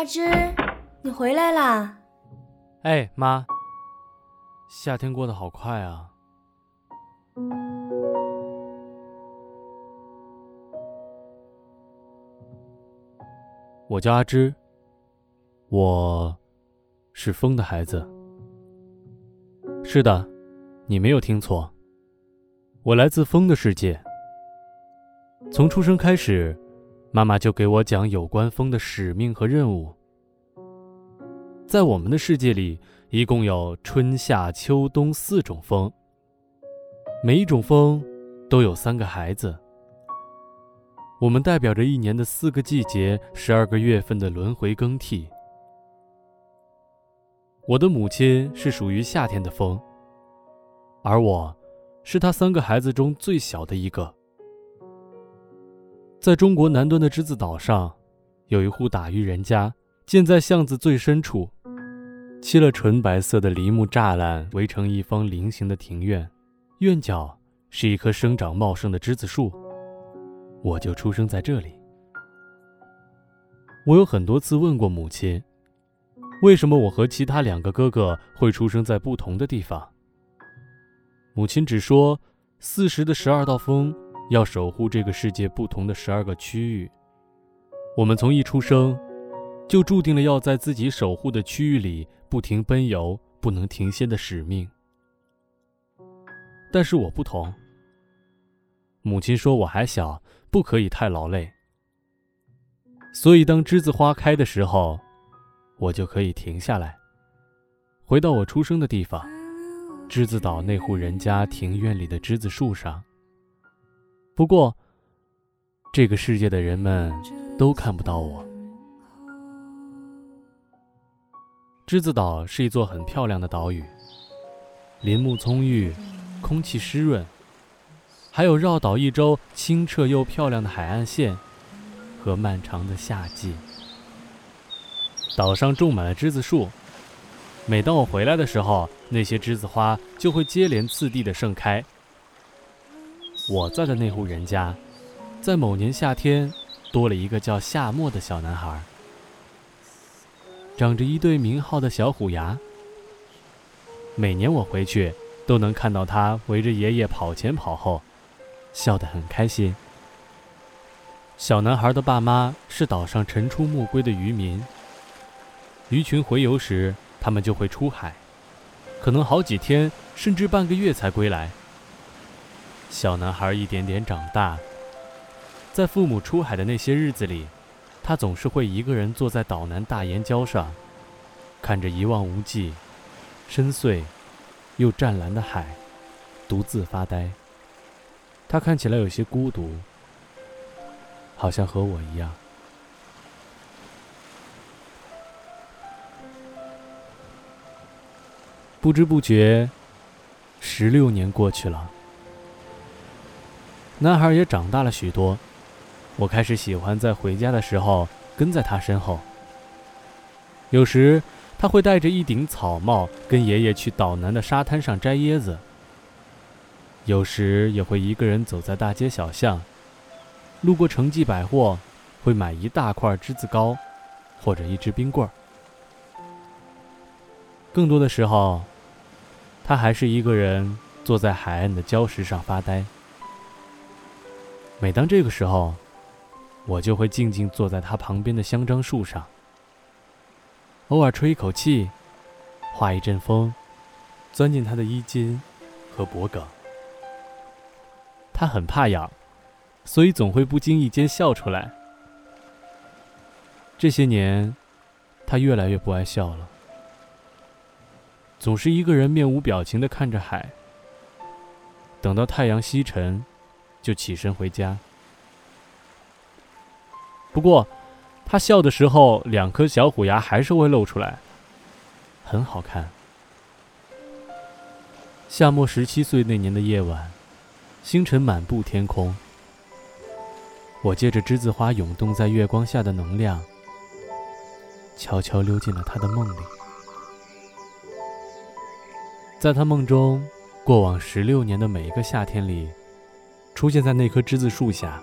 阿芝，你回来啦！哎，妈，夏天过得好快啊！我叫阿芝，我是风的孩子。是的，你没有听错，我来自风的世界。从出生开始，妈妈就给我讲有关风的使命和任务。在我们的世界里，一共有春夏秋冬四种风，每一种风都有三个孩子。我们代表着一年的四个季节、十二个月份的轮回更替。我的母亲是属于夏天的风，而我，是她三个孩子中最小的一个。在中国南端的栀子岛上，有一户打鱼人家，建在巷子最深处，砌了纯白色的梨木栅栏，围成一方菱形的庭院，院角是一棵生长茂盛的栀子树。我就出生在这里。我有很多次问过母亲，为什么我和其他两个哥哥会出生在不同的地方。母亲只说，四时的十二道风要守护这个世界不同的十二个区域。我们从一出生，就注定了要在自己守护的区域里不停奔游、不能停歇的使命。但是我不同。母亲说我还小。不可以太劳累，所以当栀子花开的时候，我就可以停下来，回到我出生的地方——栀子岛那户人家庭院里的栀子树上。不过，这个世界的人们都看不到我。栀子岛是一座很漂亮的岛屿，林木葱郁，空气湿润。还有绕岛一周清澈又漂亮的海岸线，和漫长的夏季。岛上种满了栀子树，每当我回来的时候，那些栀子花就会接连次第的盛开。我在的那户人家，在某年夏天，多了一个叫夏末的小男孩，长着一对名号的小虎牙。每年我回去，都能看到他围着爷爷跑前跑后。笑得很开心。小男孩的爸妈是岛上晨出暮归的渔民。鱼群回游时，他们就会出海，可能好几天甚至半个月才归来。小男孩一点点长大，在父母出海的那些日子里，他总是会一个人坐在岛南大岩礁上，看着一望无际、深邃又湛蓝的海，独自发呆。他看起来有些孤独，好像和我一样。不知不觉，十六年过去了，男孩也长大了许多。我开始喜欢在回家的时候跟在他身后。有时他会戴着一顶草帽，跟爷爷去岛南的沙滩上摘椰子。有时也会一个人走在大街小巷，路过城记百货，会买一大块栀子糕，或者一支冰棍儿。更多的时候，他还是一个人坐在海岸的礁石上发呆。每当这个时候，我就会静静坐在他旁边的香樟树上，偶尔吹一口气，画一阵风，钻进他的衣襟和脖颈。他很怕痒，所以总会不经意间笑出来。这些年，他越来越不爱笑了，总是一个人面无表情的看着海。等到太阳西沉，就起身回家。不过，他笑的时候，两颗小虎牙还是会露出来，很好看。夏末十七岁那年的夜晚。星辰满布天空，我借着栀子花涌动在月光下的能量，悄悄溜进了他的梦里。在他梦中，过往十六年的每一个夏天里，出现在那棵栀子树下。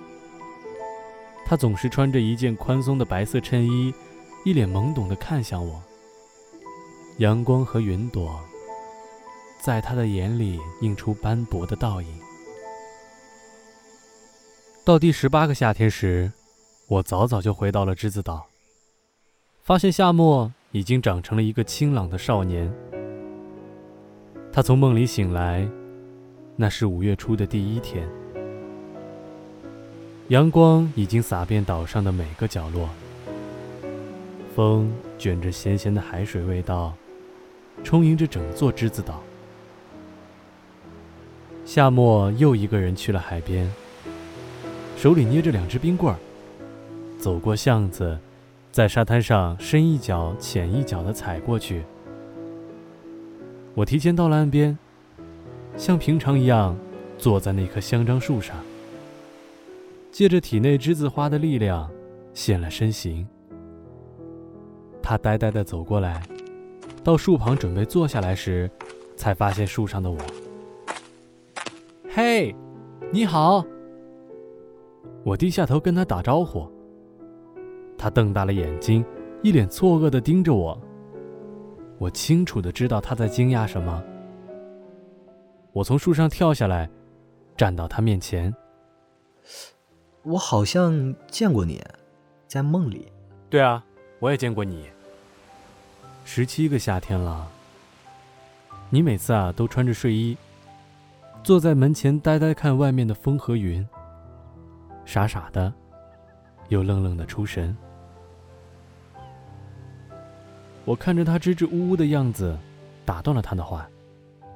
他总是穿着一件宽松的白色衬衣，一脸懵懂地看向我。阳光和云朵在他的眼里映出斑驳的倒影。到第十八个夏天时，我早早就回到了栀子岛，发现夏末已经长成了一个清朗的少年。他从梦里醒来，那是五月初的第一天，阳光已经洒遍岛上的每个角落，风卷着咸咸的海水味道。充盈着整座栀子岛。夏末又一个人去了海边，手里捏着两只冰棍儿，走过巷子，在沙滩上深一脚浅一脚地踩过去。我提前到了岸边，像平常一样坐在那棵香樟树上，借着体内栀子花的力量现了身形。他呆呆地走过来。到树旁准备坐下来时，才发现树上的我。嘿，你好！我低下头跟他打招呼。他瞪大了眼睛，一脸错愕地盯着我。我清楚地知道他在惊讶什么。我从树上跳下来，站到他面前。我好像见过你，在梦里。对啊，我也见过你。十七个夏天了，你每次啊都穿着睡衣，坐在门前呆呆看外面的风和云，傻傻的，又愣愣的出神。我看着他支支吾吾的样子，打断了他的话：“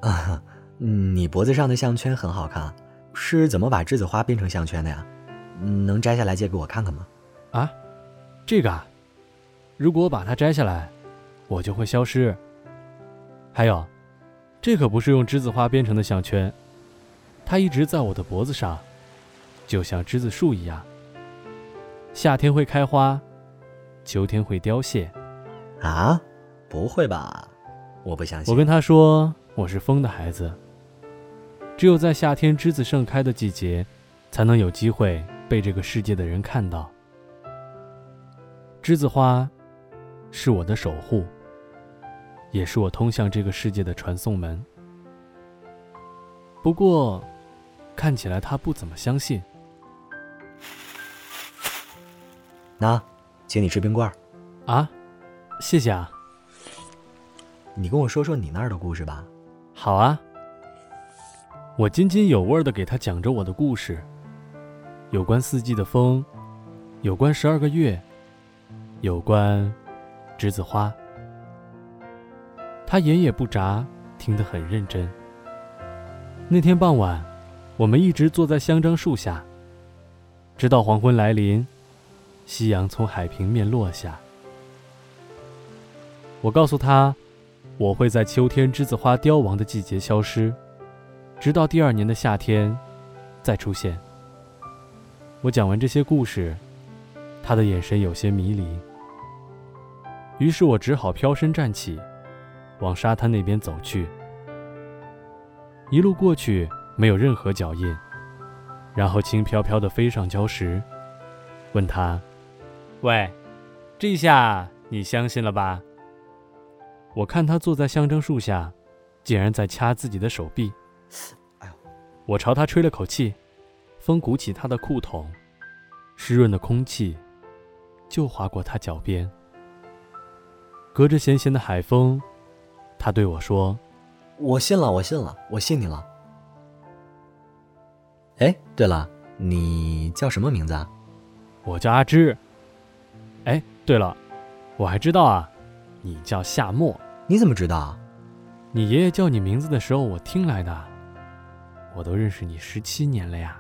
啊，你脖子上的项圈很好看，是怎么把栀子花变成项圈的呀？能摘下来借给我看看吗？”啊，这个啊，如果我把它摘下来。我就会消失。还有，这可不是用栀子花编成的项圈，它一直在我的脖子上，就像栀子树一样。夏天会开花，秋天会凋谢。啊？不会吧？我不相信。我跟他说，我是风的孩子。只有在夏天栀子盛开的季节，才能有机会被这个世界的人看到。栀子花，是我的守护。也是我通向这个世界的传送门。不过，看起来他不怎么相信。那，请你吃冰棍儿。啊，谢谢啊。你跟我说说你那儿的故事吧。好啊。我津津有味的给他讲着我的故事，有关四季的风，有关十二个月，有关栀子花。他眼也不眨，听得很认真。那天傍晚，我们一直坐在香樟树下，直到黄昏来临，夕阳从海平面落下。我告诉他，我会在秋天栀子花凋亡的季节消失，直到第二年的夏天再出现。我讲完这些故事，他的眼神有些迷离，于是我只好飘身站起。往沙滩那边走去，一路过去没有任何脚印，然后轻飘飘地飞上礁石，问他：“喂，这下你相信了吧？”我看他坐在象征树下，竟然在掐自己的手臂。哎呦！我朝他吹了口气，风鼓起他的裤筒，湿润的空气就划过他脚边，隔着咸咸的海风。他对我说：“我信了，我信了，我信你了。”哎，对了，你叫什么名字啊？我叫阿芝。哎，对了，我还知道啊，你叫夏沫。你怎么知道？你爷爷叫你名字的时候，我听来的。我都认识你十七年了呀。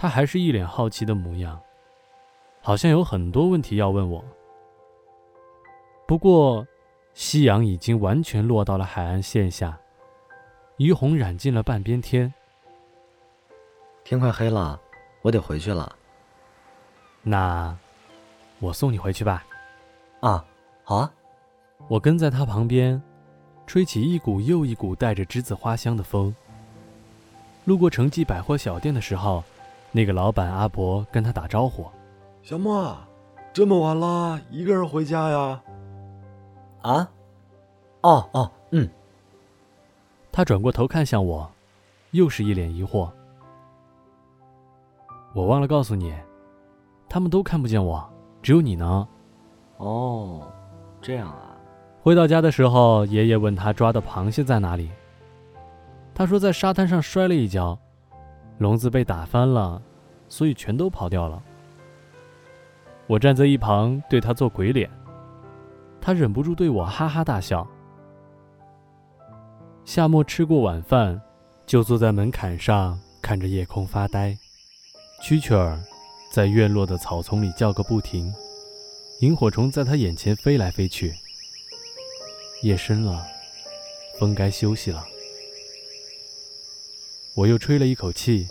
他还是一脸好奇的模样，好像有很多问题要问我。不过，夕阳已经完全落到了海岸线下，余红染尽了半边天。天快黑了，我得回去了。那，我送你回去吧。啊，好啊。我跟在他旁边，吹起一股又一股带着栀子花香的风。路过城际百货小店的时候，那个老板阿伯跟他打招呼：“小莫，这么晚了，一个人回家呀？啊？哦哦，嗯。他转过头看向我，又是一脸疑惑。我忘了告诉你，他们都看不见我，只有你能。哦，这样啊。回到家的时候，爷爷问他抓的螃蟹在哪里。他说在沙滩上摔了一跤，笼子被打翻了，所以全都跑掉了。我站在一旁对他做鬼脸，他忍不住对我哈哈大笑。夏末吃过晚饭，就坐在门槛上看着夜空发呆。蛐蛐儿在院落的草丛里叫个不停，萤火虫在他眼前飞来飞去。夜深了，风该休息了。我又吹了一口气，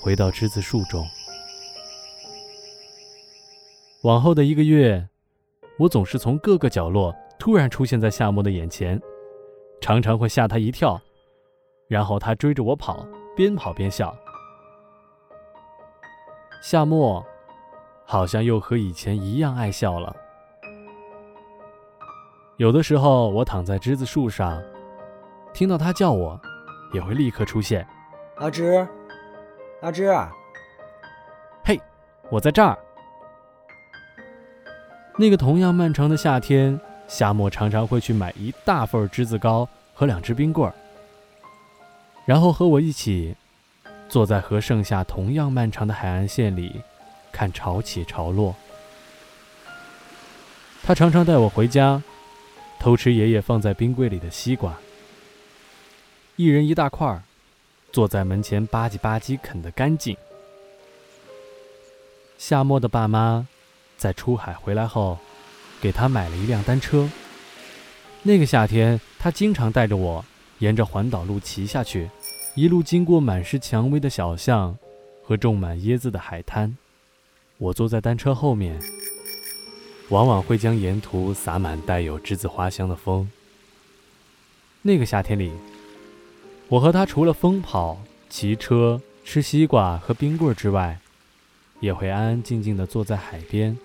回到栀子树中。往后的一个月，我总是从各个角落突然出现在夏末的眼前，常常会吓他一跳，然后他追着我跑，边跑边笑。夏末好像又和以前一样爱笑了。有的时候，我躺在栀子树上，听到他叫我，也会立刻出现。阿芝，阿芝，嘿，我在这儿。那个同样漫长的夏天，夏末常常会去买一大份栀子糕和两只冰棍儿，然后和我一起坐在和盛夏同样漫长的海岸线里，看潮起潮落。他常常带我回家，偷吃爷爷放在冰柜里的西瓜，一人一大块儿，坐在门前吧唧吧唧啃得干净。夏末的爸妈。在出海回来后，给他买了一辆单车。那个夏天，他经常带着我沿着环岛路骑下去，一路经过满是蔷薇的小巷和种满椰子的海滩。我坐在单车后面，往往会将沿途洒满带有栀子花香的风。那个夏天里，我和他除了疯跑、骑车、吃西瓜和冰棍之外，也会安安静静地坐在海边。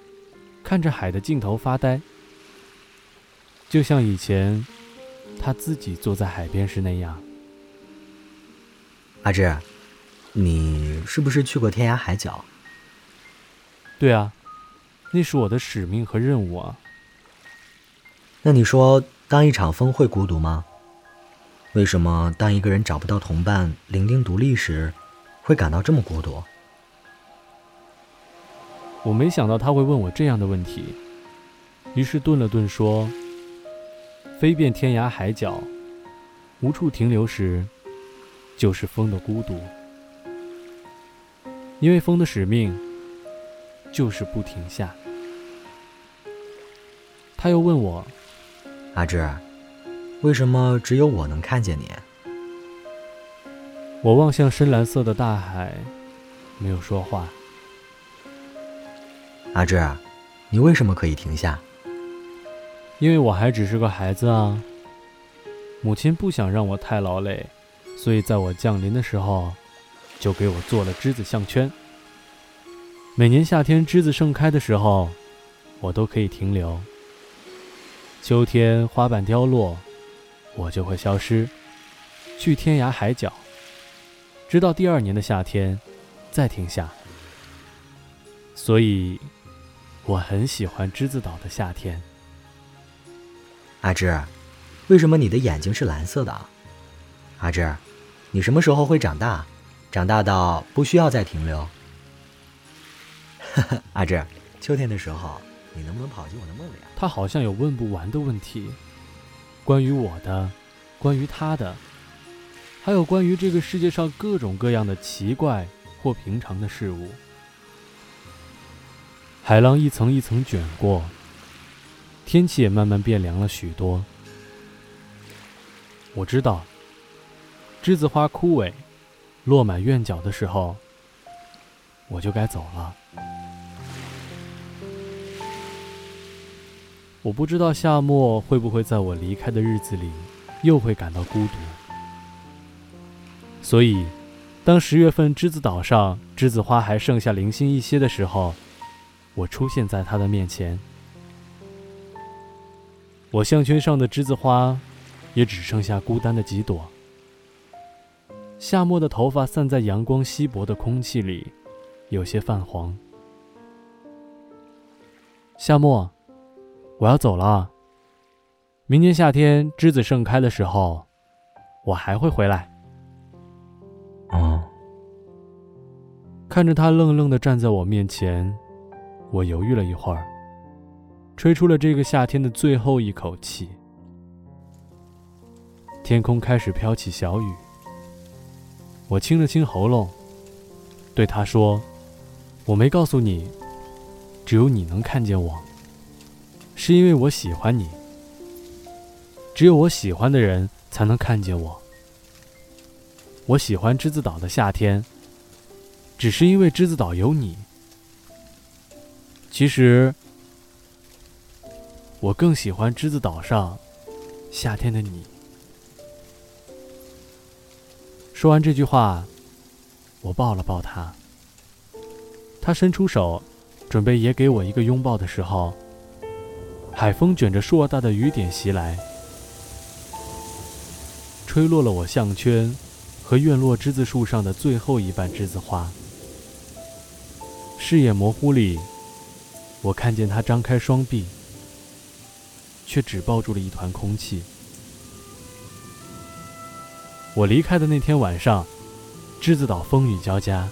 看着海的尽头发呆，就像以前他自己坐在海边时那样。阿志，你是不是去过天涯海角？对啊，那是我的使命和任务啊。那你说，当一场风会孤独吗？为什么当一个人找不到同伴，伶仃独立时，会感到这么孤独？我没想到他会问我这样的问题，于是顿了顿说：“飞遍天涯海角，无处停留时，就是风的孤独。因为风的使命，就是不停下。”他又问我：“阿志，为什么只有我能看见你？”我望向深蓝色的大海，没有说话。阿志，你为什么可以停下？因为我还只是个孩子啊。母亲不想让我太劳累，所以在我降临的时候，就给我做了栀子项圈。每年夏天栀子盛开的时候，我都可以停留。秋天花瓣凋落，我就会消失，去天涯海角，直到第二年的夏天，再停下。所以。我很喜欢栀子岛的夏天。阿芝，为什么你的眼睛是蓝色的？阿芝，你什么时候会长大？长大到不需要再停留？阿芝，秋天的时候，你能不能跑进我的梦里啊？他好像有问不完的问题，关于我的，关于他的，还有关于这个世界上各种各样的奇怪或平常的事物。海浪一层一层卷过，天气也慢慢变凉了许多。我知道，栀子花枯萎、落满院角的时候，我就该走了。我不知道夏末会不会在我离开的日子里，又会感到孤独。所以，当十月份栀子岛上栀子花还剩下零星一些的时候，我出现在他的面前。我项圈上的栀子花，也只剩下孤单的几朵。夏末的头发散在阳光稀薄的空气里，有些泛黄。夏末，我要走了。明年夏天栀子盛开的时候，我还会回来。哦。看着他愣愣的站在我面前，我犹豫了一会儿，吹出了这个夏天的最后一口气。天空开始飘起小雨。我清了清喉咙，对他说：“我没告诉你，只有你能看见我，是因为我喜欢你。只有我喜欢的人才能看见我。我喜欢栀子岛的夏天。”只是因为栀子岛有你。其实，我更喜欢栀子岛上夏天的你。说完这句话，我抱了抱他。他伸出手，准备也给我一个拥抱的时候，海风卷着硕大的雨点袭来，吹落了我项圈和院落栀子树上的最后一瓣栀子花。视野模糊里，我看见他张开双臂，却只抱住了一团空气。我离开的那天晚上，栀子岛风雨交加。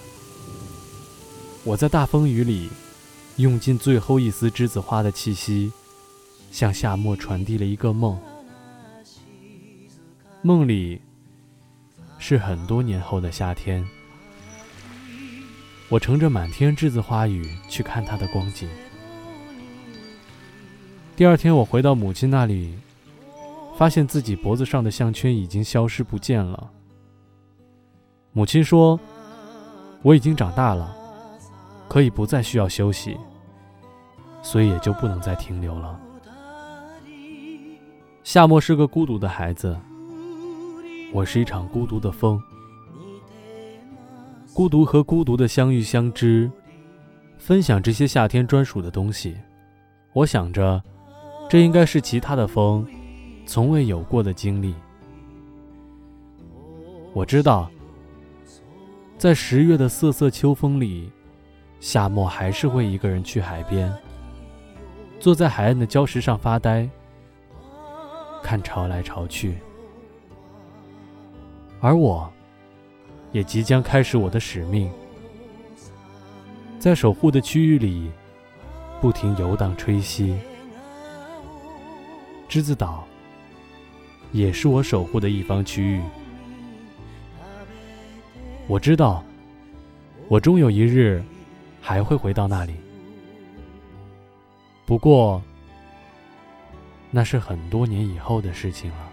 我在大风雨里，用尽最后一丝栀子花的气息，向夏末传递了一个梦。梦里，是很多年后的夏天。我乘着满天栀子花雨去看它的光景。第二天，我回到母亲那里，发现自己脖子上的项圈已经消失不见了。母亲说：“我已经长大了，可以不再需要休息，所以也就不能再停留了。”夏末是个孤独的孩子，我是一场孤独的风。孤独和孤独的相遇相知，分享这些夏天专属的东西。我想着，这应该是其他的风从未有过的经历。我知道，在十月的瑟瑟秋风里，夏末还是会一个人去海边，坐在海岸的礁石上发呆，看潮来潮去。而我。也即将开始我的使命，在守护的区域里不停游荡吹息。栀子岛也是我守护的一方区域。我知道，我终有一日还会回到那里。不过，那是很多年以后的事情了。